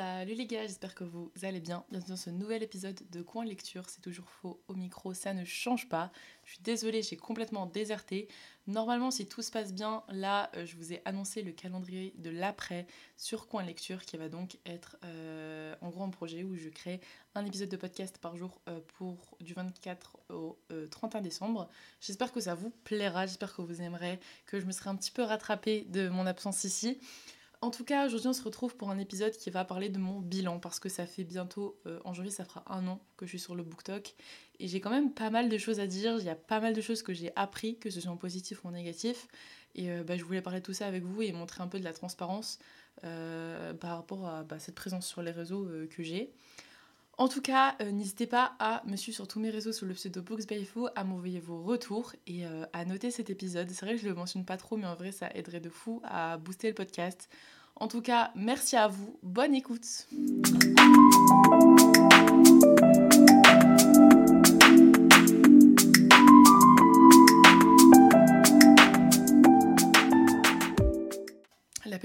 Salut les gars, j'espère que vous allez bien. Bienvenue dans ce nouvel épisode de Coin Lecture. C'est toujours faux au micro, ça ne change pas. Je suis désolée, j'ai complètement déserté. Normalement, si tout se passe bien, là, euh, je vous ai annoncé le calendrier de l'après sur Coin Lecture qui va donc être euh, en gros un projet où je crée un épisode de podcast par jour euh, pour du 24 au 31 décembre. J'espère que ça vous plaira, j'espère que vous aimerez, que je me serai un petit peu rattrapée de mon absence ici. En tout cas, aujourd'hui, on se retrouve pour un épisode qui va parler de mon bilan parce que ça fait bientôt, euh, en janvier, ça fera un an que je suis sur le BookTok et j'ai quand même pas mal de choses à dire. Il y a pas mal de choses que j'ai appris, que ce soit en positif ou en négatif. Et euh, bah, je voulais parler de tout ça avec vous et montrer un peu de la transparence euh, par rapport à bah, cette présence sur les réseaux que j'ai. En tout cas, n'hésitez pas à me suivre sur tous mes réseaux sous le pseudo Books à m'envoyer vos retours et à noter cet épisode. C'est vrai que je le mentionne pas trop, mais en vrai, ça aiderait de fou à booster le podcast. En tout cas, merci à vous. Bonne écoute.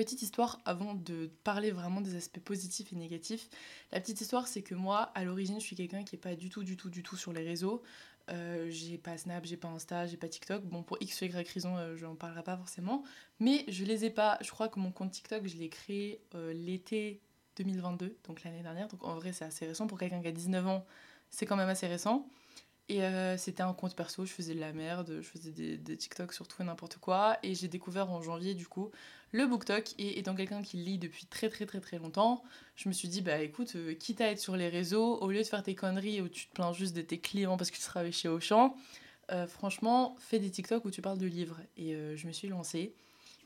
Petite histoire, avant de parler vraiment des aspects positifs et négatifs, la petite histoire, c'est que moi, à l'origine, je suis quelqu'un qui n'est pas du tout, du tout, du tout sur les réseaux. Euh, j'ai pas Snap, j'ai pas Insta, j'ai pas TikTok. Bon, pour X ou Y raison, euh, je n'en parlerai pas forcément. Mais je les ai pas. Je crois que mon compte TikTok, je l'ai créé euh, l'été 2022, donc l'année dernière. Donc en vrai, c'est assez récent. Pour quelqu'un qui a 19 ans, c'est quand même assez récent. Et c'était un compte perso, je faisais de la merde, je faisais des, des TikTok sur tout et n'importe quoi. Et j'ai découvert en janvier, du coup, le BookTok. Et étant quelqu'un qui lit depuis très très très très longtemps, je me suis dit, bah écoute, euh, quitte à être sur les réseaux, au lieu de faire tes conneries où tu te plains juste de tes clients parce que tu travailles chez Auchan, euh, franchement, fais des TikTok où tu parles de livres. Et euh, je me suis lancée.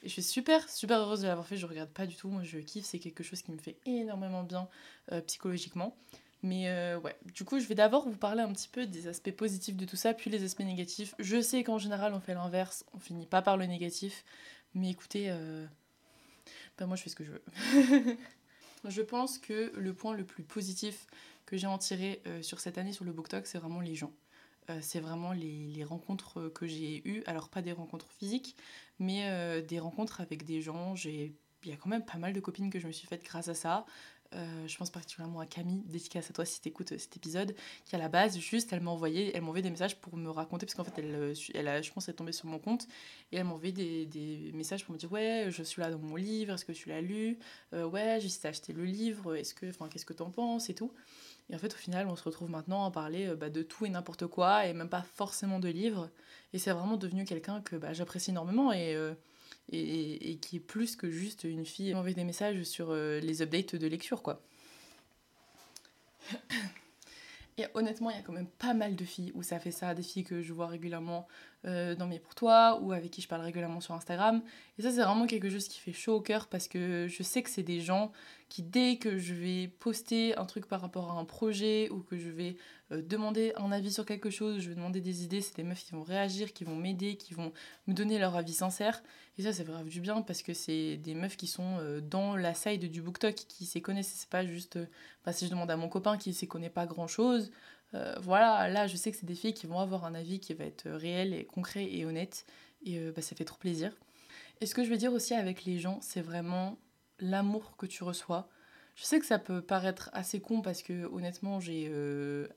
Et je suis super, super heureuse de l'avoir fait. Je regarde pas du tout. Moi, je kiffe. C'est quelque chose qui me fait énormément bien psychologiquement. Mais ouais, du coup, je vais d'abord vous parler un petit peu des aspects positifs de tout ça, puis les aspects négatifs. Je sais qu'en général, on fait l'inverse. On finit pas par le négatif. Mais écoutez, ben moi je fais ce que je veux. je pense que le point le plus positif que j'ai en tiré euh, sur cette année sur le BookTok, c'est vraiment les gens. Euh, c'est vraiment les, rencontres que j'ai eues. Alors pas des rencontres physiques, mais euh, des rencontres avec des gens. Il y a quand même pas mal de copines que je me suis faites grâce à ça. Euh, je pense particulièrement à Camille, dédicace à toi si tu écoutes cet épisode, qui à la base, juste, elle m'a envoyé, elle des messages pour me raconter, parce qu'en fait, elle, euh, elle a, je pense, elle est tombée sur mon compte, et elle m'a envoyé des, messages pour me dire Ouais, je suis là dans mon livre, est-ce que tu l'as lu? Euh, Ouais, j'ai acheté le livre, est-ce que, enfin, qu'est-ce que t'en penses et tout. Et en fait, au final, on se retrouve maintenant à parler bah, de tout et n'importe quoi, et même pas forcément de livres. Et c'est vraiment devenu quelqu'un que bah, j'apprécie énormément, et et, qui est plus que juste une fille m'envoie des messages sur euh, les updates de lecture, quoi. Et honnêtement, il y a quand même pas mal de filles où ça fait ça, des filles que je vois régulièrement euh, dans mes pour toi ou avec qui je parle régulièrement sur Instagram. Et ça, c'est vraiment quelque chose qui fait chaud au cœur parce que je sais que c'est des gens qui, dès que je vais poster un truc par rapport à un projet ou que je vais euh, demander un avis sur quelque chose, je vais demander des idées, c'est des meufs qui vont réagir, qui vont m'aider, qui vont me donner leur avis sincère. Et ça, c'est vraiment du bien parce que c'est des meufs qui sont euh, dans la side du BookTok, qui s'y connaissent. C'est pas juste. Enfin, si je demande à mon copain qui s'y connaît pas grand chose. Euh, voilà, là je sais que c'est des filles qui vont avoir un avis qui va être réel et concret et honnête et euh, bah, ça fait trop plaisir. Et ce que je veux dire aussi avec les gens, c'est vraiment l'amour que tu reçois. Je sais que ça peut paraître assez con parce que honnêtement, j'ai euh,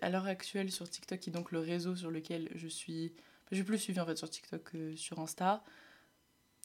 à l'heure actuelle sur TikTok, qui est donc le réseau sur lequel je suis. J'ai plus suivi en fait sur TikTok que sur Insta.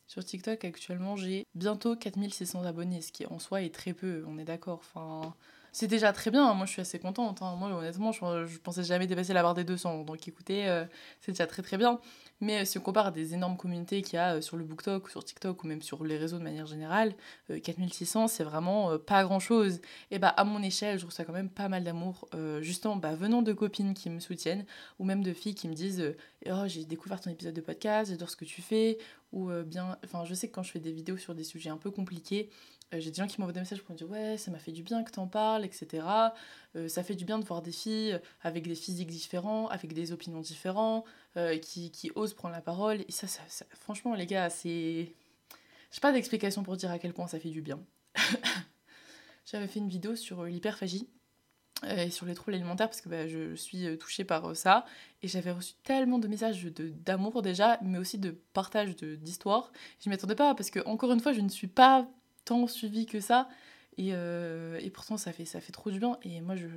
Sur TikTok actuellement, j'ai bientôt 4600 abonnés, ce qui en soi est très peu, on est d'accord. Enfin, c'est déjà très bien. Moi, je suis assez contente. Hein. Moi, honnêtement, je, je, pensais jamais dépasser la barre des 200. Donc, écoutez, euh, c'est déjà très très bien. Mais euh, si on compare à des énormes communautés qu'il y a euh, sur le BookTok, sur TikTok ou même sur les réseaux de manière générale, 4600, c'est vraiment pas grand chose. Et bah, à mon échelle, je reçois quand même pas mal d'amour, justement, bah, venant de copines qui me soutiennent ou même de filles qui me disent Oh, j'ai découvert ton épisode de podcast, j'adore ce que tu fais. Ou bien, enfin, je sais que quand je fais des vidéos sur des sujets un peu compliqués, j'ai des gens qui m'envoient des messages pour me dire ouais ça m'a fait du bien que t'en parles etc euh, ça fait du bien de voir des filles avec des physiques différents avec des opinions différentes euh, qui, qui, osent prendre la parole. Et ça, ça, franchement les gars c'est j'ai pas d'explication pour dire à quel point ça fait du bien. J'avais fait une vidéo sur l'hyperphagie et sur les troubles alimentaires parce que bah, je suis touchée par ça. Et j'avais reçu tellement de messages d'amour déjà mais aussi de partage d'histoire je m'y attendais pas parce que encore une fois je ne suis pas tant suivi que ça. Et, euh, et, pourtant, ça fait, ça fait trop du bien. Et moi, je,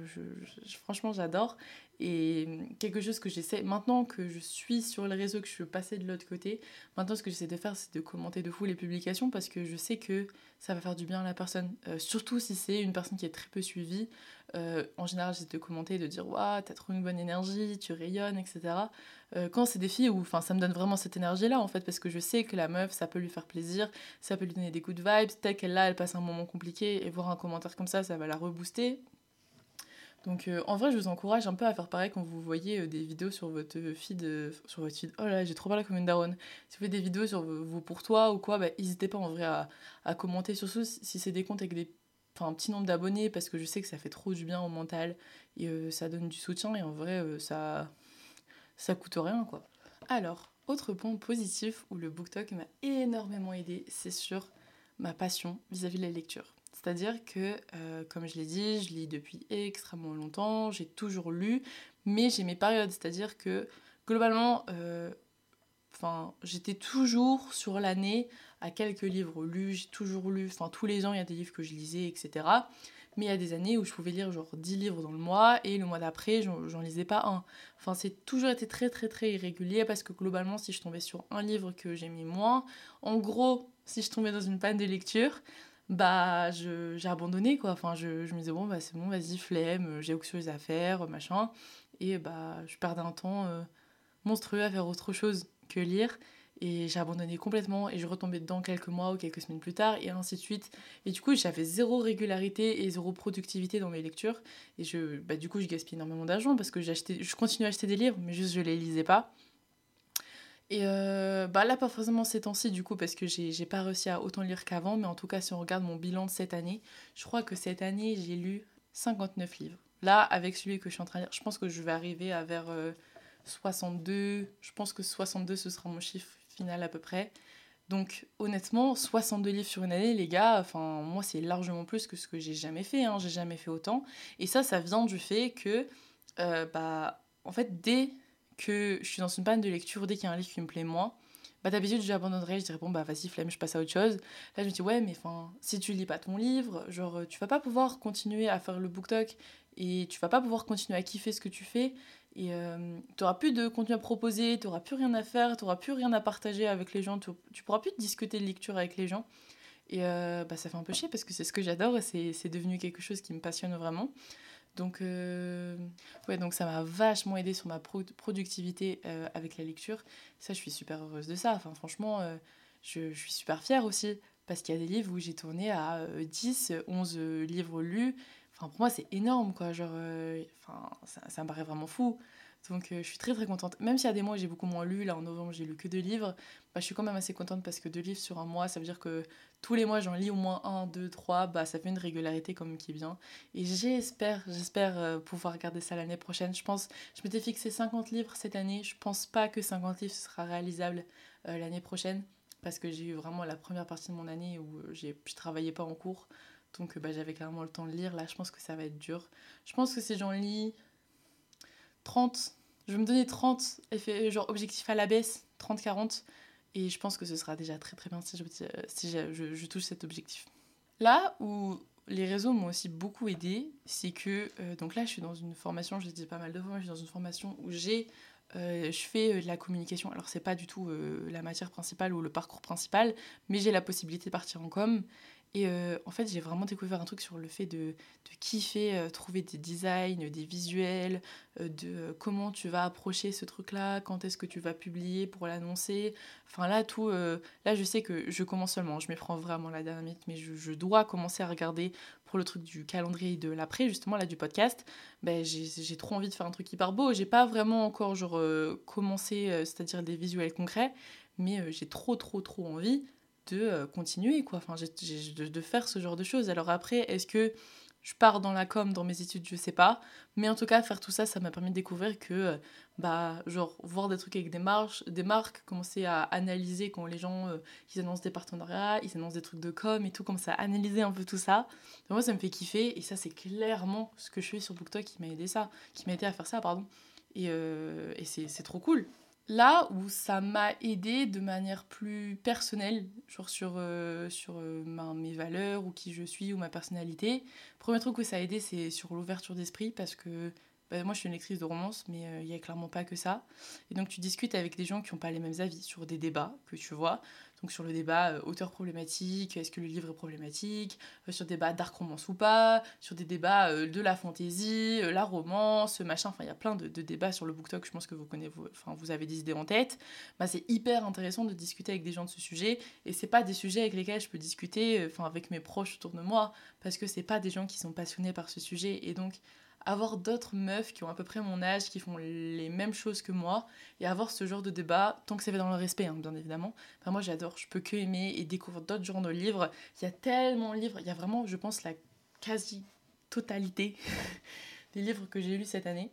franchement, j'adore. Et quelque chose que j'essaie, maintenant que je suis sur les réseaux, que je suis passée de l'autre côté, maintenant ce que j'essaie de faire, c'est de commenter de fou les publications parce que je sais que ça va faire du bien à la personne. Euh, surtout si c'est une personne qui est très peu suivie. Euh, en général, j'essaie de commenter, de dire Waouh, t'as trop une bonne énergie, tu rayonnes, etc. Euh, quand c'est des filles où ça me donne vraiment cette énergie-là, en fait, parce que je sais que la meuf, ça peut lui faire plaisir, ça peut lui donner des good vibes. Peut-être qu'elle, là, elle passe un moment compliqué et voir un commentaire comme ça, ça va la rebooster. Donc euh, en vrai, je vous encourage un peu à faire pareil quand vous voyez euh, des vidéos sur votre feed. sur votre feed. Oh là, j'ai trop parlé comme une daronne. Si vous faites des vidéos sur vous pour toi ou quoi, bah, n'hésitez pas en vrai à, à commenter, surtout si c'est des comptes avec des enfin un petit nombre d'abonnés parce que je sais que ça fait trop du bien au mental et ça donne du soutien et en vrai ça ça coûte rien quoi. Alors, autre point positif où le BookTok m'a énormément aidé, c'est sur ma passion vis-à-vis de la lecture. C'est-à-dire que, euh, comme je l'ai dit, je lis depuis extrêmement longtemps, j'ai toujours lu, mais j'ai mes périodes. C'est-à-dire que, globalement, euh, j'étais toujours sur l'année à quelques livres lus, j'ai toujours lu, enfin tous les ans il y a des livres que je lisais, etc. Mais il y a des années où je pouvais lire genre 10 livres dans le mois et le mois d'après, j'en lisais pas un. Enfin, c'est toujours été très très très irrégulier parce que globalement, si je tombais sur un livre que j'aimais moins, en gros, si je tombais dans une panne de lecture, bah j'ai abandonné quoi. Enfin, je, je, me disais, bon, bah c'est bon, vas-y, flemme, j'ai autre chose à faire, machin. Et bah, je perdais un temps euh, monstrueux à faire autre chose que lire. Et j'ai abandonné complètement et je retombais dedans quelques mois ou quelques semaines plus tard et ainsi de suite. Et du coup, j'avais zéro régularité et zéro productivité dans mes lectures. Et je, bah, du coup, je gaspille énormément d'argent parce que je continue à acheter des livres, mais juste je les lisais pas. Et euh, bah là, pas forcément ces temps-ci, du coup, parce que j'ai pas réussi à autant lire qu'avant. Mais en tout cas, si on regarde mon bilan de cette année, je crois que cette année, j'ai lu 59 livres. Là, avec celui que je suis en train de lire, je pense que je vais arriver à vers 62. Euh, je pense que 62, ce sera mon chiffre final à peu près. Donc honnêtement, 62 livres sur une année, les gars, enfin moi c'est largement plus que ce que j'ai jamais fait, hein. j'ai jamais fait autant. Et ça, ça vient du fait que, euh, bah, en fait, dès que je suis dans une panne de lecture, dès qu'il y a un livre qui me plaît moins, bah d'habitude j'abandonnerais, je dirais bon bah vas-y flemme, je passe à autre chose. Là je me dis ouais mais si tu lis pas ton livre, genre tu vas pas pouvoir continuer à faire le book et tu vas pas pouvoir continuer à kiffer ce que tu fais et euh, tu n'auras plus de contenu à proposer, tu n'auras plus rien à faire, tu n'auras plus rien à partager avec les gens, tu, ne pourras plus discuter de lecture avec les gens. Et euh, bah, ça fait un peu chier parce que c'est ce que j'adore et c'est devenu quelque chose qui me passionne vraiment. Donc, euh, ouais, donc ça m'a vachement aidé sur ma productivité avec la lecture. Ça, je suis super heureuse de ça. Enfin, franchement, je, je, suis super fière aussi parce qu'il y a des livres où j'ai tourné à 10, 11 livres lus Enfin, pour moi, c'est énorme, quoi. Genre, euh, enfin, ça, me paraît vraiment fou. Donc, euh, je suis très très contente. Même s'il y a des mois où j'ai beaucoup moins lu, là en novembre, j'ai lu que deux livres, bah, je suis quand même assez contente parce que deux livres sur un mois, ça veut dire que tous les mois, j'en lis au moins un, deux, trois. Bah, ça fait une régularité comme qui est bien. Et j'espère, j'espère euh, pouvoir garder ça l'année prochaine. Je pense, je m'étais fixé 50 livres cette année. Je pense pas que 50 livres sera réalisable l'année prochaine parce que j'ai eu vraiment la première partie de mon année où je travaillais pas en cours. Donc bah, j'avais clairement le temps de lire. Là, je pense que ça va être dur. Je pense que si j'en lis 30, je vais me donner 30, effet, genre objectif à la baisse, 30-40. Et je pense que ce sera déjà très très bien si je, si je, touche cet objectif. Là où les réseaux m'ont aussi beaucoup aidé, c'est que, euh, donc là je suis dans une formation, je l'ai dit pas mal de fois, je suis dans une formation où j'ai euh, je fais euh, de la communication. Alors, c'est pas du tout la matière principale ou le parcours principal, mais j'ai la possibilité de partir en com. Et euh, en fait, j'ai vraiment découvert un truc sur le fait de, kiffer, euh, trouver des designs, des visuels, euh, de comment tu vas approcher ce truc-là, quand est-ce que tu vas publier pour l'annoncer. Enfin là, tout, là, je sais que je commence seulement, je m'y prends vraiment la dernière minute, mais je, dois commencer à regarder pour le truc du calendrier de l'après, justement, là, du podcast. Ben, j'ai trop envie de faire un truc hyper beau. J'ai pas vraiment encore, genre, commencé, c'est-à-dire des visuels concrets, mais j'ai trop, trop, trop envie de euh, continuer, quoi. Enfin, de, faire ce genre de choses. Alors après, est-ce que je pars dans la com, dans mes études, je sais pas. Mais en tout cas, faire tout ça, ça m'a permis de découvrir que, euh, bah, genre, voir des trucs avec des, des marques, commencer à analyser quand les gens, euh, ils annoncent des partenariats, ils annoncent des trucs de com et tout, commencer à analyser un peu tout ça. moi, ça me fait kiffer. Et ça, c'est clairement ce que je fais sur BookTok qui m'a aidé ça, qui m'a aidé à faire ça, pardon. Et, et c'est trop cool. Là où ça m'a aidé de manière plus personnelle, genre sur, euh, euh, mes valeurs ou qui je suis ou ma personnalité, premier truc où ça a aidé, c'est sur l'ouverture d'esprit parce que bah, moi je suis une lectrice de romance, mais euh, il n'y a clairement pas que ça. Et donc tu discutes avec des gens qui n'ont pas les mêmes avis sur des débats que tu vois. Donc sur le débat euh, auteur problématique, est-ce que le livre est problématique, euh, sur des débats dark romance ou pas, sur des débats euh, de la fantaisie, la romance, machin, enfin il y a plein de, débats sur le BookTok, je pense que vous connaissez, vous, enfin vous avez des idées en tête. Bah, c'est hyper intéressant de discuter avec des gens de ce sujet et c'est pas des sujets avec lesquels je peux discuter enfin avec mes proches autour de moi parce que c'est pas des gens qui sont passionnés par ce sujet et donc avoir d'autres meufs qui ont à peu près mon âge, qui font les mêmes choses que moi, et avoir ce genre de débat, tant que c'est fait dans le respect, hein, bien évidemment. Enfin, moi, j'adore, je peux que aimer et découvrir d'autres genres de livres. Il y a tellement de livres, il y a vraiment, je pense, la quasi-totalité des livres que j'ai lus cette année,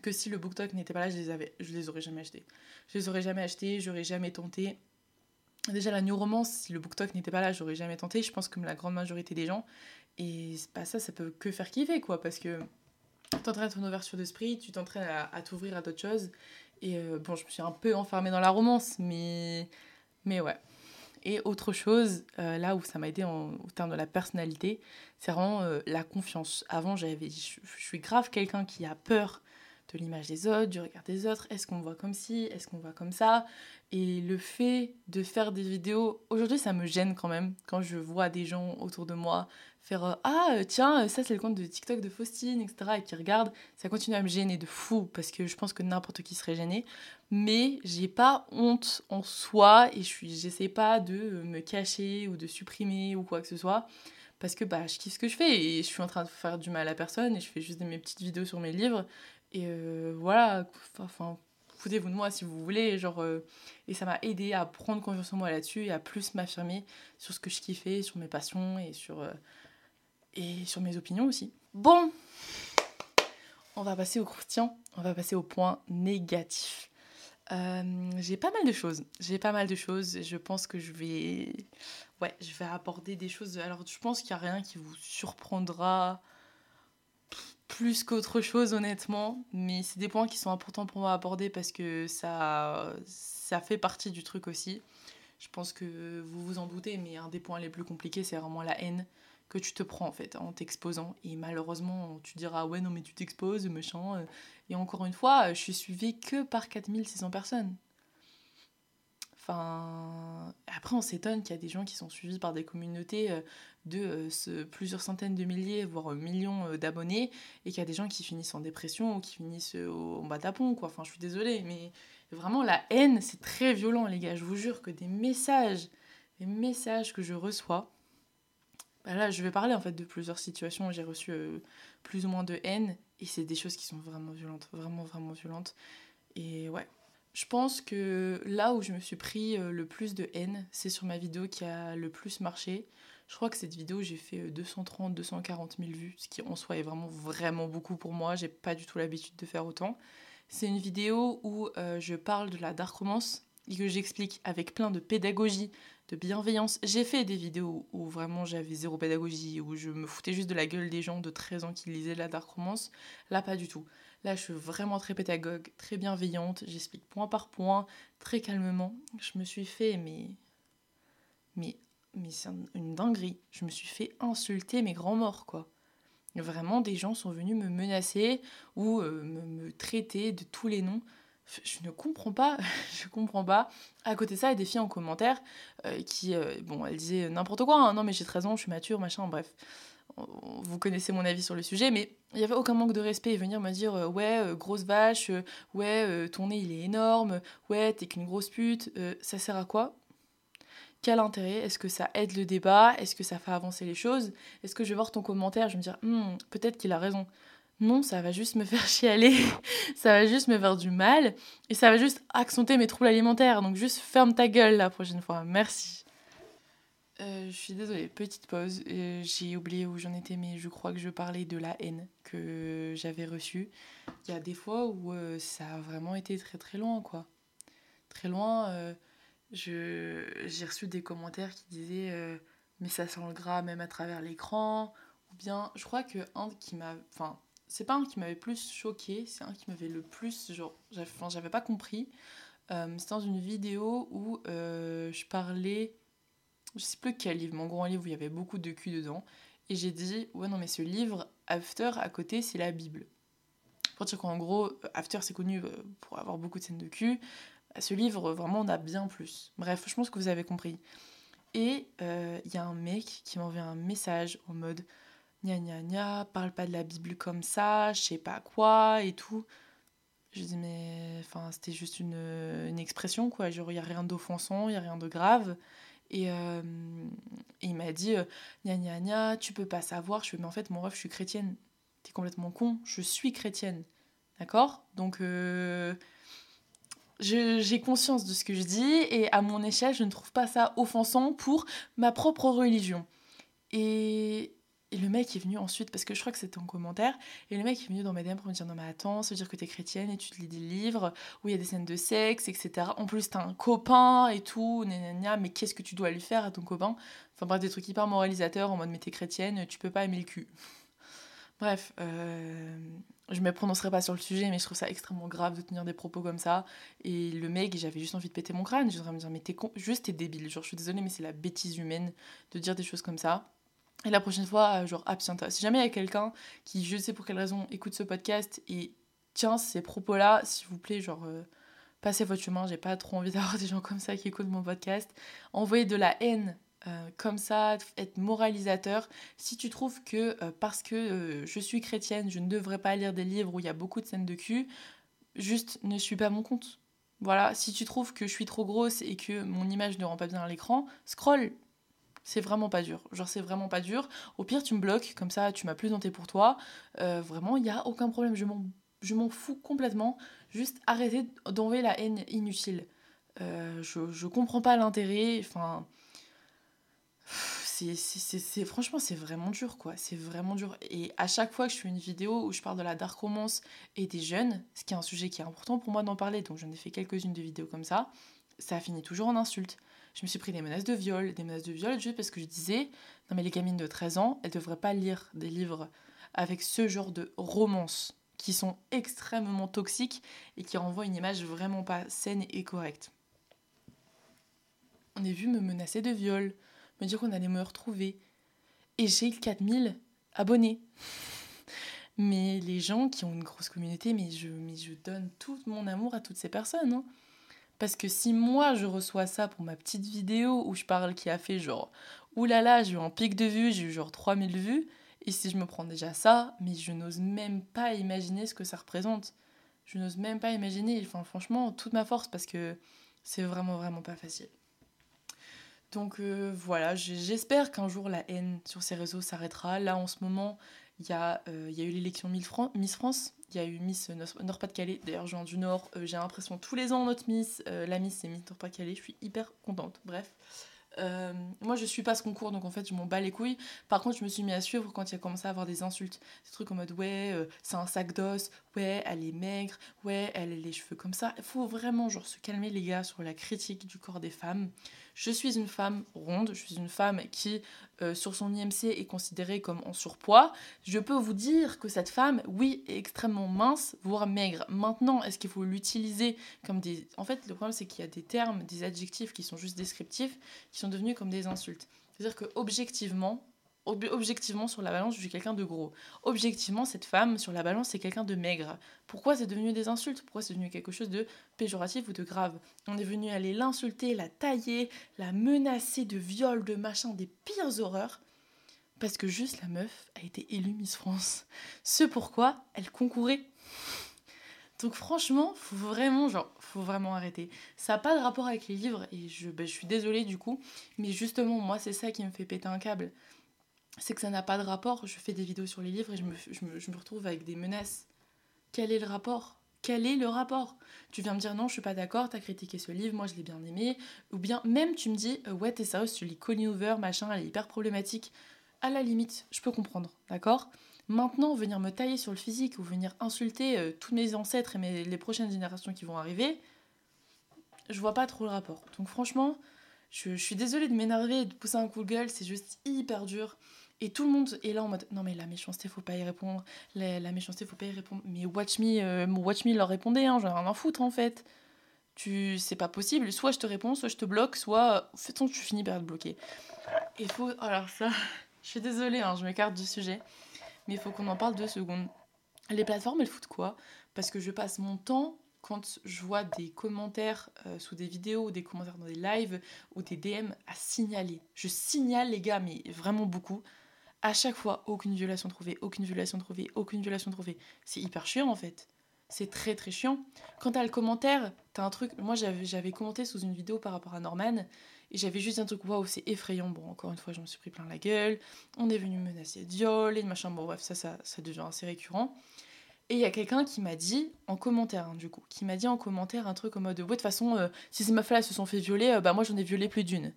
que si le BookTok n'était pas là, je les, avais, je les aurais jamais achetés. Je les aurais jamais achetés, j'aurais jamais tenté. Déjà, la new romance, si le BookTok n'était pas là, j'aurais jamais tenté. Je pense que la grande majorité des gens. Et pas ça, ça peut que faire kiffer, quoi, parce que t'entraînes ton ouverture d'esprit, tu t'entraînes à, t'ouvrir à d'autres choses. Et euh, bon, je me suis un peu enfermée dans la romance, mais, mais ouais. Et autre chose, euh, là où ça m'a aidé en, au terme de la personnalité, c'est vraiment euh, la confiance. Avant, j'avais, je, je suis grave quelqu'un qui a peur de l'image des autres, du regard des autres. Est-ce qu'on voit comme ci? Est-ce qu'on voit comme ça? Et le fait de faire des vidéos, aujourd'hui ça me gêne quand même quand je vois des gens autour de moi faire euh, Ah euh, tiens, euh, ça c'est le compte de TikTok de Faustine, etc. et qui regardent. Ça continue à me gêner de fou parce que je pense que n'importe qui serait gêné. Mais j'ai pas honte en soi et j'essaie pas de me cacher ou de supprimer ou quoi que ce soit parce que bah, je kiffe ce que je fais et je suis en train de faire du mal à personne et je fais juste mes petites vidéos sur mes livres et voilà, enfin, foutez-vous de moi si vous voulez. Genre, et ça m'a aidé à prendre confiance en moi là-dessus et à plus m'affirmer sur ce que je kiffais, sur mes passions et sur, et sur mes opinions aussi. Bon, on va passer au croustillant, on va passer au point négatif. j'ai pas mal de choses. J'ai pas mal de choses. Je pense que je vais, ouais, je vais aborder des choses. Alors, je pense qu'il y a rien qui vous surprendra plus qu'autre chose honnêtement, mais c'est des points qui sont importants pour moi à aborder parce que ça, ça fait partie du truc aussi. Je pense que vous vous en doutez, mais un des points les plus compliqués, c'est vraiment la haine que tu te prends en fait en t'exposant. Et malheureusement, tu diras ouais non mais tu t'exposes, machin. Et encore une fois, je suis suivie que par 4600 personnes. Enfin, après, on s'étonne qu'il y a des gens qui sont suivis par des communautés euh, de euh, plusieurs centaines de milliers, voire millions euh, d'abonnés, et qu'il y a des gens qui finissent en dépression ou qui finissent en bas quoi. Enfin, je suis désolée, mais vraiment, la haine, c'est très violent, les gars. Je vous jure que des messages, des messages que je reçois, là, je vais parler en fait de plusieurs situations où j'ai reçu plus ou moins de haine, et c'est des choses qui sont vraiment violentes, vraiment, vraiment violentes. Et ouais, je pense que là où je me suis pris euh, le plus de haine, c'est sur ma vidéo qui a le plus marché. Je crois que cette vidéo, j'ai fait 230, 240 000 vues, ce qui en soi est vraiment, vraiment beaucoup pour moi. J'ai pas du tout l'habitude de faire autant. C'est une vidéo où euh, je parle de la dark romance et que j'explique avec plein de pédagogie, de bienveillance. J'ai fait des vidéos où vraiment j'avais zéro pédagogie, où je me foutais juste de la gueule des gens de 13 ans qui lisaient la dark romance. Là, pas du tout. Là, je suis vraiment très pédagogue, très bienveillante. J'explique point par point, très calmement. Je me suis fait, mais. Mais, mais c'est une dinguerie. Je me suis fait insulter mes grands morts, quoi. Vraiment, des gens sont venus me menacer ou euh, me, traiter de tous les noms. Je ne comprends pas, je comprends pas. À côté ça, il y a des filles en commentaire euh, qui, euh, bon, elles disaient n'importe quoi, hein. non mais j'ai 13 ans, je suis mature, machin, bref vous connaissez mon avis sur le sujet, mais il n'y avait aucun manque de respect et venir me dire euh, ouais, grosse vache, ouais, ton nez il est énorme, ouais, t'es qu'une grosse pute, ça sert à quoi? Quel intérêt? Est-ce que ça aide le débat? Est-ce que ça fait avancer les choses? Est-ce que je vais voir ton commentaire? Je vais me dire hmm, peut-être qu'il a raison. Non, ça va juste me faire chialer, ça va juste me faire du mal et ça va juste accentuer mes troubles alimentaires. Donc juste ferme ta gueule la prochaine fois. Merci. Euh, je suis désolée, petite pause. Euh, j'ai oublié où j'en étais, mais je crois que je parlais de la haine que j'avais reçue. Il y a des fois où euh, ça a vraiment été très très loin, quoi. Très loin. j'ai reçu des commentaires qui disaient Mais ça sent le gras même à travers l'écran. Ou bien, je crois que un qui m'a. Enfin, c'est pas un qui m'avait plus choqué, c'est un qui m'avait le plus. Genre, j'avais, pas compris. Euh, c'était dans une vidéo où euh, je parlais. Je sais plus quel livre, gros, un livre où il y avait beaucoup de cul dedans. Et j'ai dit, ouais, non, mais ce livre, After, à côté, c'est la Bible. Pour dire qu'en gros, After, c'est connu euh, pour avoir beaucoup de scènes de cul. Ce livre, vraiment, on a bien plus. Bref, je pense que vous avez compris. Et il y a un mec qui m'a envoyé un message en mode gna gna gna, parle pas de la Bible comme ça, je sais pas quoi et tout. Je dis mais enfin c'était juste une, expression quoi, genre il y a rien d'offensant, il y a rien de grave. Et, euh, il m'a dit euh, gna gna gna, tu peux pas savoir. Je fais mais en fait mon ref je suis chrétienne. T'es complètement con, je suis chrétienne. D'accord? Donc euh, j'ai conscience de ce que je dis et à mon échelle, je ne trouve pas ça offensant pour ma propre religion. Et, et le mec est venu ensuite, parce que je crois que c'était en commentaire, et le mec est venu dans mes DM pour me dire Non, mais attends, veut dire que t'es chrétienne et tu te lis des livres où il y a des scènes de sexe, etc. En plus, t'as un copain et tout, gna, mais qu'est-ce que tu dois lui faire à ton copain? Enfin, bref, des trucs hyper moralisateurs en mode Mais t'es chrétienne, tu peux pas aimer le cul. Bref, euh, je me prononcerai pas sur le sujet, mais je trouve ça extrêmement grave de tenir des propos comme ça. Et le mec, j'avais juste envie de péter mon crâne. J'aimerais me dire, mais t'es con, juste t'es débile. Genre, je suis désolée, mais c'est la bêtise humaine de dire des choses comme ça. Et la prochaine fois, euh, genre, absente. Si jamais il y a quelqu'un qui, je sais pour quelle raison, écoute ce podcast et tient ces propos-là, s'il vous plaît, genre, euh, passez votre chemin. J'ai pas trop envie d'avoir des gens comme ça qui écoutent mon podcast. Envoyez de la haine euh, comme ça, être moralisateur. Si tu trouves que parce que je suis chrétienne, je ne devrais pas lire des livres où il y a beaucoup de scènes de cul, juste ne suis pas mon compte. Voilà, si tu trouves que je suis trop grosse et que mon image ne rend pas bien à l'écran, scroll, c'est vraiment pas dur. Genre, c'est vraiment pas dur. Au pire, tu me bloques, comme ça, tu m'as plus danté pour toi. Euh, vraiment, il n'y a aucun problème. Je m'en, fous complètement. Juste arrêtez d'envoyer la haine inutile. Euh, je, je comprends pas l'intérêt. Enfin. C'est, c'est, franchement, c'est vraiment dur, quoi. C'est vraiment dur. Et à chaque fois que je fais une vidéo où je parle de la dark romance et des jeunes, ce qui est un sujet qui est important pour moi d'en parler, donc j'en ai fait quelques-unes de vidéos comme ça, ça finit toujours en insultes je me suis pris des menaces de viol, des menaces de viol juste parce que je disais, non mais les gamines de 13 ans, elles devraient pas lire des livres avec ce genre de romances qui sont extrêmement toxiques et qui renvoient une image vraiment pas saine et correcte. On est vu me menacer de viol, me dire qu'on allait me retrouver. Et j'ai 4000 abonnés. mais les gens qui ont une grosse communauté, mais je, donne tout mon amour à toutes ces personnes. Hein. Parce que si moi je reçois ça pour ma petite vidéo où je parle qui a fait genre oulala, j'ai eu un pic de vues, j'ai eu genre 3000 vues, et si je me prends déjà ça, mais je n'ose même pas imaginer ce que ça représente. Je n'ose même pas imaginer, enfin franchement, toute ma force parce que c'est vraiment vraiment pas facile. Donc euh, voilà, j'espère qu'un jour la haine sur ces réseaux s'arrêtera. Là en ce moment, il y, a, euh, eu l'élection Miss France il y a eu Miss Nord-Pas-de-Calais. D'ailleurs, je viens du Nord. Euh, j'ai l'impression tous les ans, notre Miss, euh, la Miss, c'est Miss Nord-Pas-de-Calais. Je suis hyper contente. Bref. Euh, moi, je suis pas ce concours, donc en fait, je m'en bats les couilles. Par contre, je me suis mis à suivre quand il a commencé à avoir des insultes. Des trucs en mode, ouais, c'est un sac d'os, ouais, elle est maigre, ouais, elle a les cheveux comme ça. Il faut vraiment, genre, se calmer, les gars, sur la critique du corps des femmes. Je suis une femme ronde, je suis une femme qui, euh, sur son IMC, est considérée comme en surpoids. Je peux vous dire que cette femme, oui, est extrêmement mince, voire maigre. Maintenant, est-ce qu'il faut l'utiliser comme des... En fait, le problème, c'est qu'il y a des termes, des adjectifs qui sont juste descriptifs, qui sont devenus comme des insultes. C'est-à-dire que objectivement, objectivement, sur la balance, je suis quelqu'un de gros. Objectivement, cette femme, sur la balance, c'est quelqu'un de maigre. Pourquoi c'est devenu des insultes? Pourquoi c'est devenu quelque chose de péjoratif ou de grave? On est venu aller l'insulter, la tailler, la menacer de viol, de machin, des pires horreurs. Parce que juste la meuf a été élue Miss France. Ce pourquoi elle concourait. Donc franchement, faut vraiment, genre, faut vraiment arrêter. Ça n'a pas de rapport avec les livres, et je, ben, je suis désolée du coup, mais justement, moi, c'est ça qui me fait péter un câble c'est que ça n'a pas de rapport. Je fais des vidéos sur les livres et je me, retrouve avec des menaces. Quel est le rapport? Quel est le rapport? Tu viens me dire non, je suis pas d'accord, t'as critiqué ce livre, moi je l'ai bien aimé. Ou bien même tu me dis, euh, ouais, t'es sérieux, tu lis Colin Hoover, machin, elle est hyper problématique. À la limite, je peux comprendre, d'accord? Maintenant, venir me tailler sur le physique ou venir insulter euh, tous mes ancêtres et les prochaines générations qui vont arriver, je vois pas trop le rapport. Donc franchement, je, je suis désolée de m'énerver et de pousser un coup de gueule, c'est juste hyper dur. Et tout le monde est là en mode non mais la méchanceté faut pas y répondre, la, la méchanceté faut pas y répondre. Mais Watch Me, euh, leur répondait, hein, j'en ai rien à foutre en fait. C'est pas possible, soit je te réponds, soit je te bloque, soit de toute tu finis par te bloquer. Il faut, alors ça, je suis désolée, hein, je m'écarte du sujet, mais il faut qu'on en parle deux secondes. Les plateformes elles foutent quoi? Parce que je passe mon temps quand je vois des commentaires euh, sous des vidéos, des commentaires dans des lives ou des DM à signaler. Je signale les gars, mais vraiment beaucoup. À chaque fois, aucune violation trouvée, aucune violation trouvée, aucune violation trouvée. C'est hyper chiant en fait. C'est très très chiant. Quand t'as le commentaire, t'as un truc. Moi j'avais commenté sous une vidéo par rapport à Norman et j'avais juste un truc waouh, c'est effrayant. Bon, encore une fois, j'en suis pris plein la gueule. On est venu menacer de viol et machin. Bon, bref, ça, ça, ça devient assez récurrent. Et il y a quelqu'un qui m'a dit, en commentaire hein, du coup, qui m'a dit en commentaire un truc en mode Ouais, de toute façon, euh, si ces meufs-là se sont fait violer, euh, bah moi j'en ai violé plus d'une.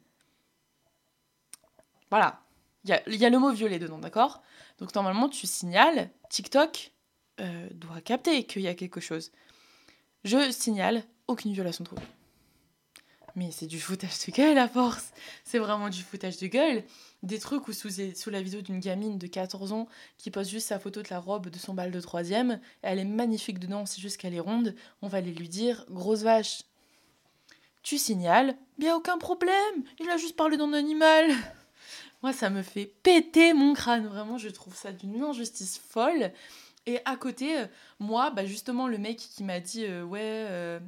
Voilà. Il y a, le mot violer dedans, d'accord? Donc normalement, tu signales, TikTok euh, doit capter qu'il y a quelque chose. Je signale, aucune violation trouvée. Mais c'est du foutage de gueule à force. C'est vraiment du foutage de gueule. Des trucs où sous, sous la vidéo d'une gamine de 14 ans qui pose juste sa photo de la robe de son bal de troisième, elle est magnifique dedans, c'est juste qu'elle est ronde, on va aller lui dire grosse vache. Tu signales, bien aucun problème, il a juste parlé d'un animal. Moi, ça me fait péter mon crâne, vraiment, je trouve ça d'une injustice folle. Et à côté, euh, moi, bah justement, le mec qui m'a dit, euh, ouais, euh,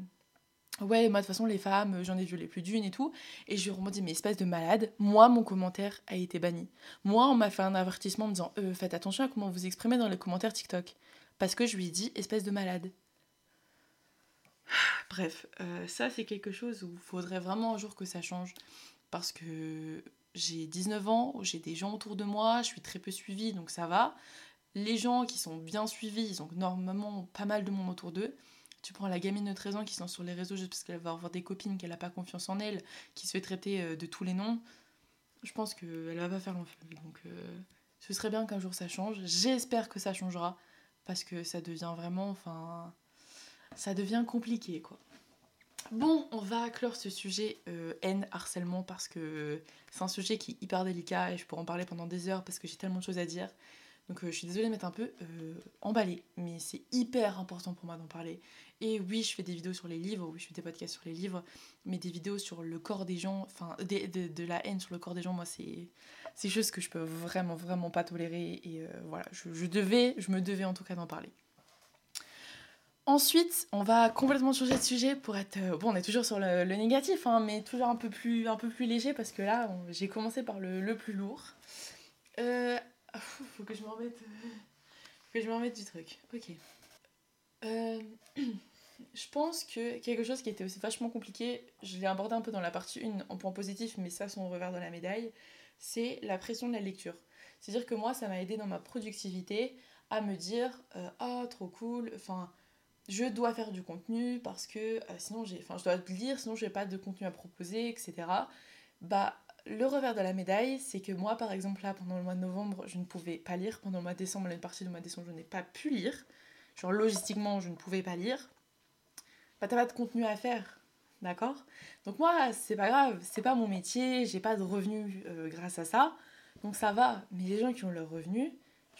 ouais, moi de toute façon, les femmes, j'en ai violé plus d'une et tout. Et je lui ai mais espèce de malade, moi, mon commentaire a été banni. Moi, on m'a fait un avertissement en me disant, faites attention à comment vous exprimez dans les commentaires TikTok. Parce que je lui ai dit, espèce de malade. Bref, ça, c'est quelque chose où il faudrait vraiment un jour que ça change. Parce que j'ai 19 ans, j'ai des gens autour de moi, je suis très peu suivie, donc ça va. Les gens qui sont bien suivis, ils normalement pas mal de monde autour d'eux. Tu prends la gamine de 13 ans qui sont sur les réseaux juste parce qu'elle va avoir des copines, qu'elle n'a pas confiance en elle, qui se fait traiter euh, de tous les noms. Je pense qu'elle va pas faire long Donc euh, ce serait bien qu'un jour ça change. J'espère que ça changera parce que ça devient vraiment, enfin, ça devient compliqué quoi. Bon, on va clore ce sujet euh, haine, harcèlement, parce que c'est un sujet qui est hyper délicat et je pourrais en parler pendant des heures parce que j'ai tellement de choses à dire. Donc je suis désolée de m'être un peu emballée, mais c'est hyper important pour moi d'en parler. Et oui, je fais des vidéos sur les livres, oui, je fais des podcasts sur les livres, mais des vidéos sur le corps des gens, enfin, de, la haine sur le corps des gens, moi, c'est c'est chose que je peux vraiment, vraiment pas tolérer. Et euh, voilà, je, devais, je me devais en tout cas d'en parler. Ensuite, on va complètement changer de sujet pour être... Euh, bon, on est toujours sur le, le négatif, hein, mais toujours un peu plus, un peu plus léger, parce que là, j'ai commencé par le, le plus lourd. Euh, faut que je me remette... Faut je me remette du truc. Ok. Euh... je pense que quelque chose qui était aussi vachement compliqué, je l'ai abordé un peu dans la partie 1 en point positif, mais ça, son revers de la médaille, c'est la pression de la lecture. C'est-à-dire que moi, ça m'a aidé dans ma productivité à me dire euh, Ah, trop cool, enfin, je dois faire du contenu parce que euh, sinon j'ai. Enfin, je dois lire, sinon je n'ai pas de contenu à proposer, etc. Bah, le revers de la médaille, c'est que moi, par exemple, là, pendant le mois de novembre, je ne pouvais pas lire. Pendant le mois de décembre, une partie du mois de décembre, je n'ai pas pu lire. Genre, logistiquement, je ne pouvais pas lire bah t'as pas de contenu à faire, d'accord? Donc moi, c'est pas grave, c'est pas mon métier, j'ai pas de revenus euh, grâce à ça, donc ça va. Mais les gens qui ont leur revenu,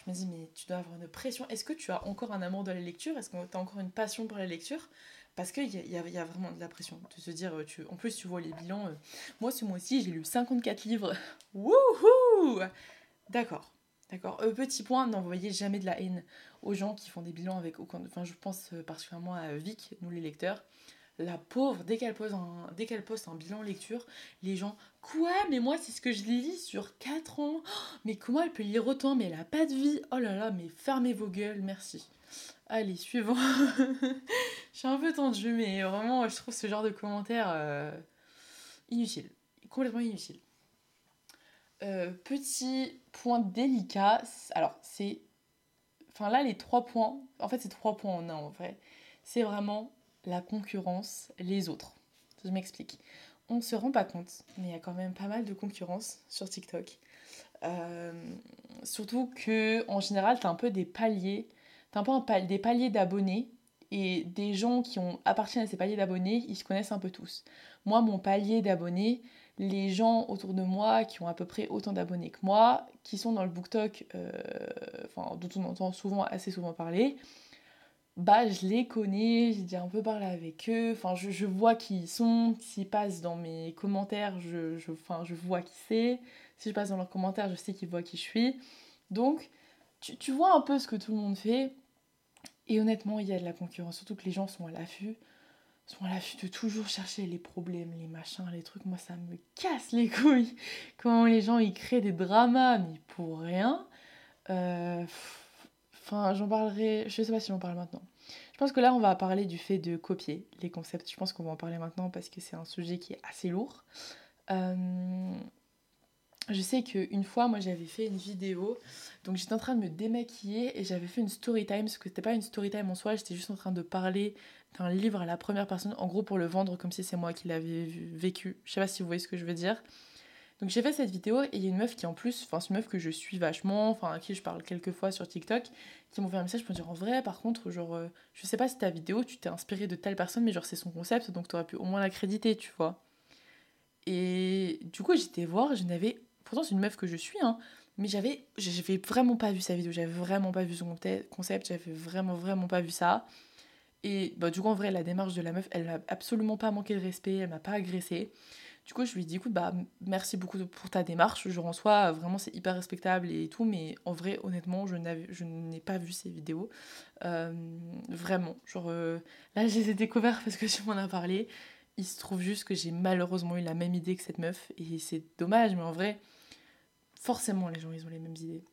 je me dis, mais tu dois avoir une pression. Est-ce que tu as encore un amour de la lecture? Est-ce que tu as encore une passion pour la lecture? Parce qu'il y, y, a, vraiment de la pression de se dire, euh, tu, en plus tu vois les bilans. Euh, moi, ce mois-ci, j'ai lu 54 livres. Wouhou D'accord. D'accord. Euh, petit point, n'envoyez jamais de la haine aux gens qui font des bilans avec aucun. Enfin, je pense particulièrement à Vic, nous les lecteurs. La pauvre, dès qu'elle pose un, poste un bilan lecture, les gens Quoi? Mais moi, c'est ce que je lis sur 4 ans. mais comment elle peut lire autant? Mais elle a pas de vie. Oh là là, mais fermez vos gueules, merci. Allez, suivant. je suis un peu tendue, mais vraiment, je trouve ce genre de commentaire euh, inutile. Complètement inutile. Euh, petit point délicat, alors c'est. Enfin là, les trois points, en fait, c'est trois points en un en vrai. C'est vraiment la concurrence, les autres. Je m'explique. On ne se rend pas compte, mais il y a quand même pas mal de concurrence sur TikTok. Euh, surtout que en général, tu as un peu des paliers, tu un peu des paliers d'abonnés et des gens qui ont appartiennent à ces paliers d'abonnés, ils se connaissent un peu tous. Moi, mon palier d'abonnés, les gens autour de moi qui ont à peu près autant d'abonnés que moi, qui sont dans le BookTok, euh, dont on entend souvent, assez souvent parler, bah je les connais, j'ai déjà un peu parlé avec eux, enfin je, je vois qui ils sont, s'ils passent dans mes commentaires, je, je, enfin, je vois qui c'est, si je passe dans leurs commentaires, je sais qu'ils voient qui je suis. Donc tu, tu vois un peu ce que tout le monde fait, et honnêtement, il y a de la concurrence, surtout que les gens sont à l'affût sont à l'affût de toujours chercher les problèmes, les machins, les trucs. Moi, ça me casse les couilles. Quand les gens ils créent des dramas, mais pour rien. Euh, enfin, j'en parlerai. Je sais pas si j'en parle maintenant. Je pense que là, on va parler du fait de copier les concepts. Je pense qu'on va en parler maintenant parce que c'est un sujet qui est assez lourd. Euh, je sais qu'une fois, moi, j'avais fait une vidéo. Donc, j'étais en train de me démaquiller et j'avais fait une story time. Parce que c'était pas une story time en soi, j'étais juste en train de parler d'un livre à la première personne, en gros pour le vendre comme si c'est moi qui l'avais vécu. Je sais pas si vous voyez ce que je veux dire. Donc j'ai fait cette vidéo et il y a une meuf qui en plus, enfin c'est une meuf que je suis vachement, enfin à qui je parle quelques fois sur TikTok, qui m'ont fait un message pour me dire en vrai par contre genre euh, je sais pas si ta vidéo tu t'es inspiré de telle personne mais genre c'est son concept donc t'aurais pu au moins l'accréditer tu vois. Et du coup j'étais voir, je n'avais, pourtant c'est une meuf que je suis hein, mais j'avais, j'avais vraiment pas vu sa vidéo, j'avais vraiment pas vu son concept, j'avais vraiment vraiment pas vu ça. Et bah, du coup, en vrai, la démarche de la meuf, elle n'a absolument pas manqué de respect, elle m'a pas agressé. Du coup, je lui dit, écoute, bah, merci beaucoup pour ta démarche. Genre, en soi, vraiment, c'est hyper respectable et tout, mais en vrai, honnêtement, je, je n'ai pas vu ces vidéos. Euh, vraiment. Genre, euh, là, je les ai découvertes parce que tu m'en as parlé. Il se trouve juste que j'ai malheureusement eu la même idée que cette meuf, et c'est dommage, mais en vrai, forcément, les gens, ils ont les mêmes idées.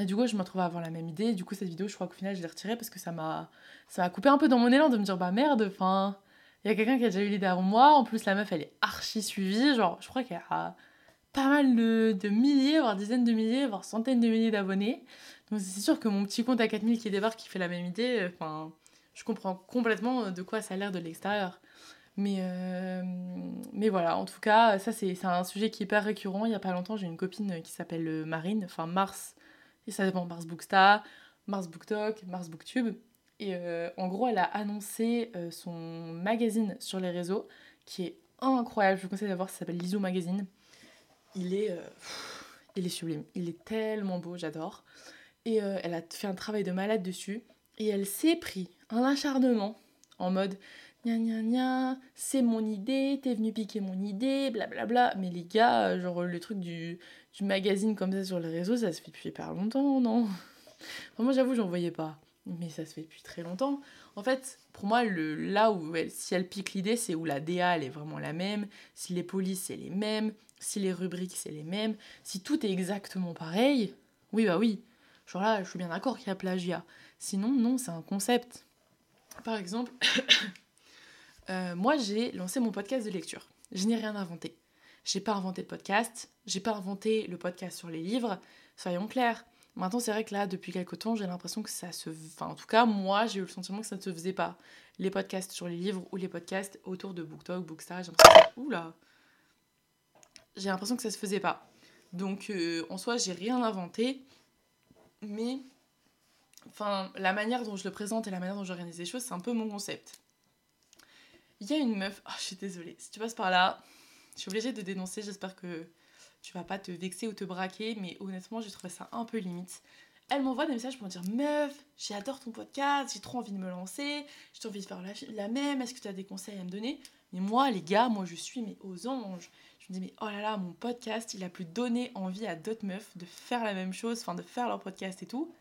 Et du coup, je me retrouve à avoir la même idée. du coup, cette vidéo, je crois qu'au final, je l'ai retirée parce que ça m'a ça m'a coupé un peu dans mon élan de me dire, bah merde, enfin, il y a quelqu'un qui a déjà eu l'idée avant moi. En plus, la meuf, elle est archi suivie. Genre, je crois qu'elle a pas mal de, milliers, voire dizaines de milliers, voire centaines de milliers d'abonnés. Donc, c'est sûr que mon petit compte à 4000 qui débarque, qui fait la même idée, enfin, je comprends complètement de quoi ça a l'air de l'extérieur. Mais, euh, mais voilà, en tout cas, ça, c'est un sujet qui est hyper récurrent. Il y a pas longtemps, j'ai une copine qui s'appelle Marine, enfin Mars et ça dépend Mars Bookstar, Mars Booktalk, Mars Booktube. Et euh, en gros, elle a annoncé euh, son magazine sur les réseaux, qui est incroyable. Je vous conseille d'avoir, ça s'appelle Lizou Magazine. Il est, euh, il est sublime. Il est tellement beau, j'adore. Et elle a fait un travail de malade dessus. Et elle s'est pris un acharnement en mode Nya nya nya, c'est mon idée, t'es venu piquer mon idée, blablabla. Bla bla. Mais les gars, genre le truc du, du magazine comme ça sur les réseaux, ça se fait depuis hyper longtemps, non? Enfin, Moi j'avoue, j'en voyais pas. Mais ça se fait depuis très longtemps. En fait, pour moi, le, là où elle, si elle pique l'idée, c'est où la DA elle est vraiment la même, si les polices c'est les mêmes, si les rubriques c'est les mêmes, si tout est exactement pareil. Oui, bah oui. Genre là, je suis bien d'accord qu'il y a plagiat. Sinon, non, c'est un concept. Par exemple, Euh, moi, j'ai lancé mon podcast de lecture. Je n'ai rien inventé. J'ai pas inventé de podcast, j'ai pas inventé le podcast sur les livres, soyons clairs. Maintenant, c'est vrai que là, depuis quelques temps, j'ai l'impression que ça se. Enfin, en tout cas, moi, j'ai eu le sentiment que ça ne se faisait pas. Les podcasts sur les livres ou les podcasts autour de BookTok, Bookstar, j'ai l'impression. Oula J'ai l'impression que ça se faisait pas. Donc, euh, en soi, j'ai rien inventé. Mais. Enfin, la manière dont je le présente et la manière dont j'organise les choses, c'est un peu mon concept. Il y a une meuf, oh, je suis désolée, si tu passes par là, je suis obligée de dénoncer, j'espère que tu vas pas te vexer ou te braquer, mais honnêtement, j'ai trouvé ça un peu limite. Elle m'envoie des messages pour me dire Meuf, j'adore ton podcast, j'ai trop envie de me lancer, j'ai envie de faire la, même, est-ce que tu as des conseils à me donner? Mais moi, les gars, moi je suis mais aux anges. Je me dis Mais oh là là, mon podcast, il a pu donner envie à d'autres meufs de faire la même chose, enfin de faire leur podcast et tout.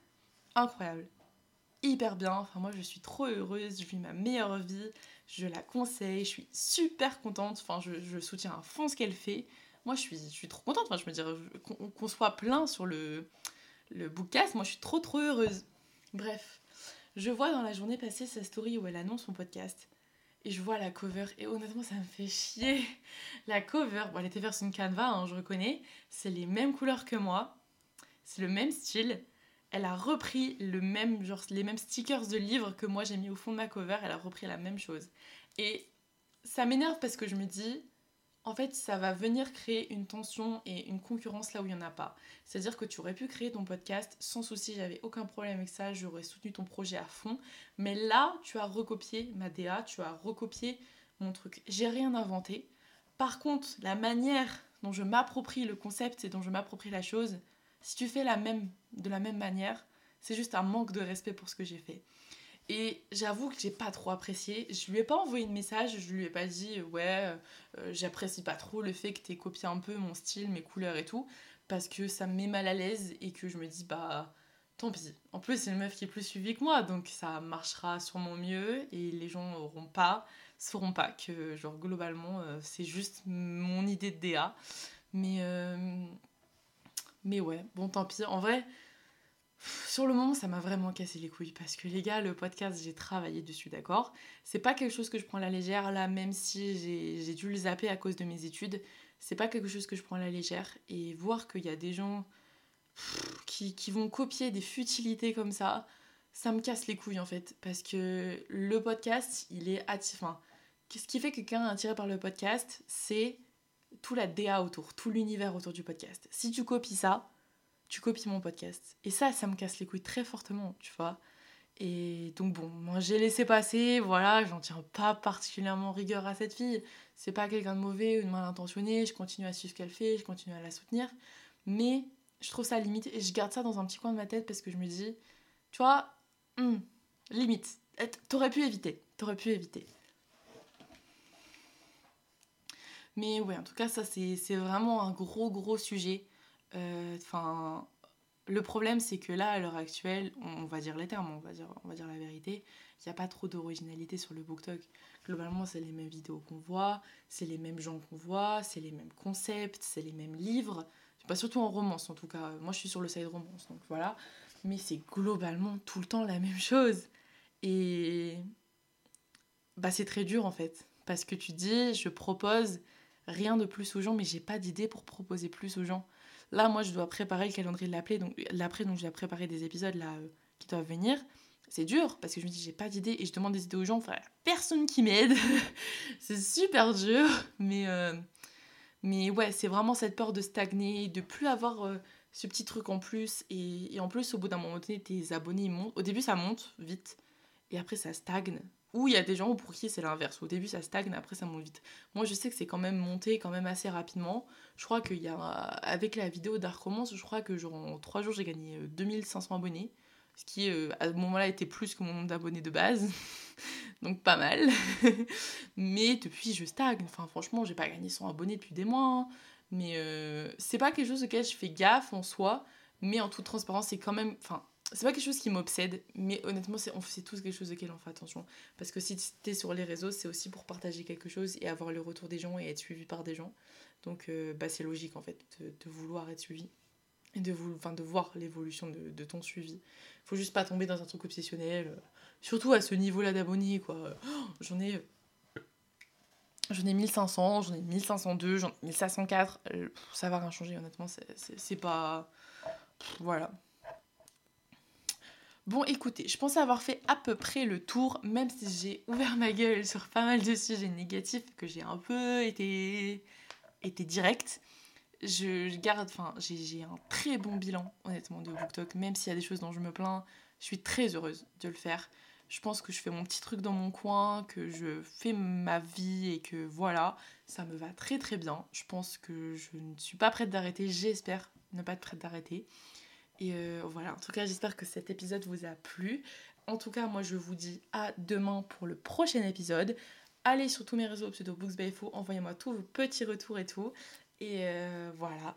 Incroyable. Hyper bien, enfin moi je suis trop heureuse, je vis ma meilleure vie, je la conseille, je suis super contente, enfin je, soutiens à fond ce qu'elle fait. Moi je suis, trop contente, enfin je me dirais qu'on soit plein sur le, le bookcast, moi je suis trop trop heureuse. Bref, je vois dans la journée passée sa story où elle annonce son podcast. Et je vois la cover, et honnêtement ça me fait chier. La cover, bon elle était version Canva, hein, je reconnais, c'est les mêmes couleurs que moi, c'est le même style, elle a repris le même, les mêmes stickers de livres que moi j'ai mis au fond de ma cover, elle a repris la même chose. Et ça m'énerve parce que je me dis, en fait, ça va venir créer une tension et une concurrence là où il n'y en a pas. C'est-à-dire que tu aurais pu créer ton podcast sans souci, j'avais aucun problème avec ça, j'aurais soutenu ton projet à fond. Mais là, tu as recopié ma DA, tu as recopié mon truc. J'ai rien inventé. Par contre, la manière dont je m'approprie le concept et dont je m'approprie la chose, si tu fais de la même manière, c'est juste un manque de respect pour ce que j'ai fait. Et j'avoue que j'ai pas trop apprécié. Je lui ai pas envoyé de message, je lui ai pas dit ouais, euh, j'apprécie pas trop le fait que t'aies copié un peu mon style, mes couleurs et tout, parce que ça me met mal à l'aise et que je me dis bah tant pis. En plus, c'est une meuf qui est plus suivie que moi, donc ça marchera sûrement mieux et les gens auront pas, sauront pas que genre globalement euh, c'est juste mon idée de DA. Mais euh, mais ouais, bon tant pis. En vrai sur le moment, ça m'a vraiment cassé les couilles parce que les gars, le podcast, j'ai travaillé dessus, d'accord? C'est pas quelque chose que je prends à la légère là, même si j'ai dû le zapper à cause de mes études. C'est pas quelque chose que je prends à la légère. Et voir qu'il y a des gens qui, vont copier des futilités comme ça, ça me casse les couilles en fait. Parce que le podcast, il est attirant. Enfin, ce qui fait que quelqu'un est attiré par le podcast, c'est tout la DA autour, tout l'univers autour du podcast. Si tu copies ça, tu copies mon podcast. Et ça, ça me casse les couilles très fortement, tu vois. Et donc bon, moi j'ai laissé passer, voilà, j'en tiens pas particulièrement rigueur à cette fille. C'est pas quelqu'un de mauvais ou de mal intentionné, je continue à suivre ce qu'elle fait, je continue à la soutenir. Mais je trouve ça limite et je garde ça dans un petit coin de ma tête parce que je me dis, tu vois, hmm, limite, t'aurais pu éviter, t'aurais pu éviter. Mais ouais, en tout cas, ça c'est vraiment un gros gros sujet. Euh, enfin, le problème, c'est que là, à l'heure actuelle, on, va dire les termes, on va dire, la vérité, il n'y a pas trop d'originalité sur le BookTok. Globalement, c'est les mêmes vidéos qu'on voit, c'est les mêmes gens qu'on voit, c'est les mêmes concepts, c'est les mêmes livres. Pas surtout en romance, en tout cas. Moi, je suis sur le side romance, donc voilà. Mais c'est globalement tout le temps la même chose. Et bah, c'est très dur en fait. Parce que tu dis, je propose rien de plus aux gens, mais j'ai pas d'idée pour proposer plus aux gens. Là, moi, je dois préparer le calendrier de donc, l'après, donc je dois préparer des épisodes là euh, qui doivent venir. C'est dur parce que je me dis, j'ai pas d'idée et je demande des idées aux gens. Enfin, personne qui m'aide. c'est super dur. Mais, euh, mais ouais, c'est vraiment cette peur de stagner, de plus avoir euh, ce petit truc en plus. Et, en plus, au bout d'un moment tes abonnés montent. Au début, ça monte vite. Et après, ça stagne. Ou il y a des gens pour qui c'est l'inverse. Au début, ça stagne, après, ça monte vite. Moi, je sais que c'est quand même monté quand même assez rapidement. Je crois qu'il y a, avec la vidéo Dark Romance, je crois que genre en 3 jours, j'ai gagné 2500 euh, abonnés. Ce qui, euh, à ce moment-là, était plus que mon nombre d'abonnés de base. Donc, pas mal. Mais depuis, je stagne. Enfin, franchement, j'ai pas gagné 100 abonnés depuis des mois. Hein. Mais euh, c'est pas quelque chose auquel je fais gaffe en soi. Mais en toute transparence, c'est quand même. C'est pas quelque chose qui m'obsède, mais honnêtement, c'est, tous quelque chose auquel on fait attention. Parce que si tu es sur les réseaux, c'est aussi pour partager quelque chose et avoir le retour des gens et être suivi par des gens. Donc, euh, bah, c'est logique en fait de, vouloir être suivi et de, enfin, de voir l'évolution de, ton suivi. Faut juste pas tomber dans un truc obsessionnel, euh, surtout à ce niveau-là d'abonnés, quoi. Oh, j'en ai. J'en ai 1500, j'en ai 1502, j'en ai 1504. Euh, ça va rien changer, honnêtement. C'est pas. Voilà. Bon, écoutez, je pense avoir fait à peu près le tour, même si j'ai ouvert ma gueule sur pas mal de sujets négatifs, que j'ai un peu été, été direct. Je garde, enfin, j'ai un très bon bilan, honnêtement, de BookTok, même s'il y a des choses dont je me plains, je suis très heureuse de le faire. Je pense que je fais mon petit truc dans mon coin, que je fais ma vie et que voilà, ça me va très très bien. Je pense que je ne suis pas prête d'arrêter, j'espère ne pas être prête d'arrêter. Et euh, voilà, en tout cas, j'espère que cet épisode vous a plu. En tout cas, moi, je vous dis à demain pour le prochain épisode. Allez sur tous mes réseaux pseudo Books by envoyez-moi tous vos petits retours et tout. Et euh, voilà.